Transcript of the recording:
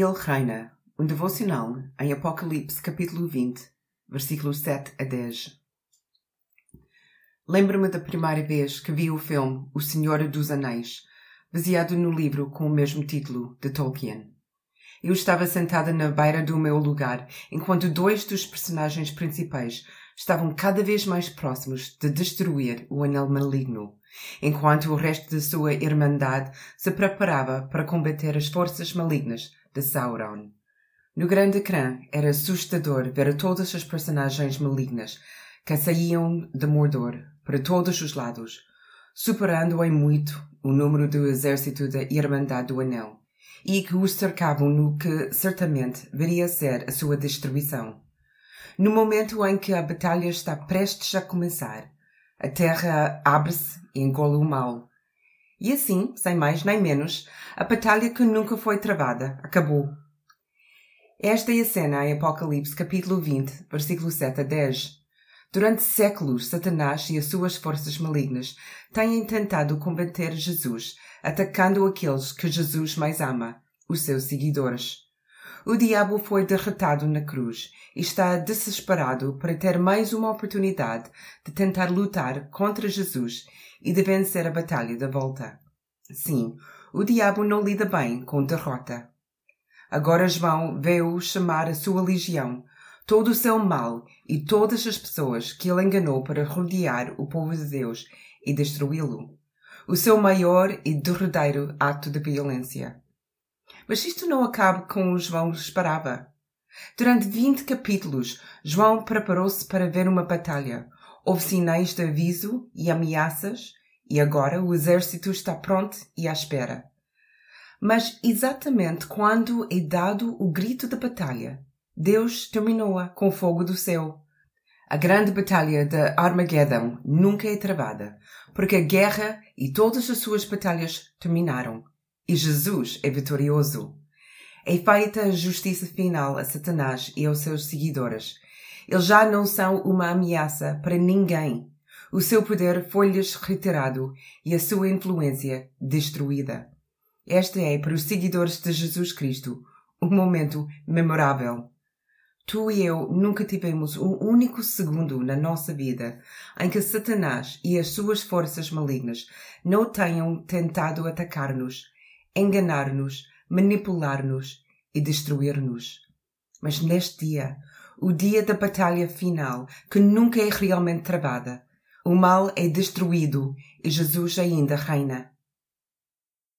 Ele reina. Um devocional em Apocalipse capítulo 20, versículos 7 a 10. Lembro-me da primeira vez que vi o filme O Senhor dos Anéis, baseado no livro com o mesmo título de Tolkien. Eu estava sentada na beira do meu lugar enquanto dois dos personagens principais estavam cada vez mais próximos de destruir o anel maligno, enquanto o resto de sua irmandade se preparava para combater as forças malignas de Sauron. No grande ecrã era assustador ver todas as personagens malignas que saíam de Mordor para todos os lados, superando em muito o número do exército da Irmandade do Anel, e que os cercavam no que certamente viria a ser a sua destruição. No momento em que a batalha está prestes a começar, a terra abre-se e engole o mal. E assim, sem mais nem menos, a batalha que nunca foi travada acabou. Esta é a cena em Apocalipse capítulo 20, versículo 7 a 10. Durante séculos, Satanás e as suas forças malignas têm tentado combater Jesus, atacando aqueles que Jesus mais ama, os seus seguidores. O diabo foi derrotado na cruz e está desesperado para ter mais uma oportunidade de tentar lutar contra Jesus e de vencer a batalha da volta. Sim, o diabo não lida bem com derrota. Agora João veio chamar a sua legião, todo o seu mal e todas as pessoas que ele enganou para rodear o povo de Deus e destruí-lo. O seu maior e derradeiro ato de violência. Mas isto não acaba como João esperava. Durante vinte capítulos, João preparou-se para ver uma batalha. Houve sinais de aviso e ameaças, e agora o exército está pronto e à espera. Mas exatamente quando é dado o grito da batalha, Deus terminou-a com fogo do céu. A grande batalha de Armageddon nunca é travada, porque a guerra e todas as suas batalhas terminaram, e Jesus é vitorioso. É feita a justiça final a Satanás e aos seus seguidores. Eles já não são uma ameaça para ninguém. O seu poder foi-lhes retirado e a sua influência destruída. Este é, para os seguidores de Jesus Cristo, um momento memorável. Tu e eu nunca tivemos um único segundo na nossa vida em que Satanás e as suas forças malignas não tenham tentado atacar-nos, enganar-nos, manipular-nos e destruir-nos. Mas neste dia, o dia da batalha final, que nunca é realmente travada, o mal é destruído e Jesus ainda reina.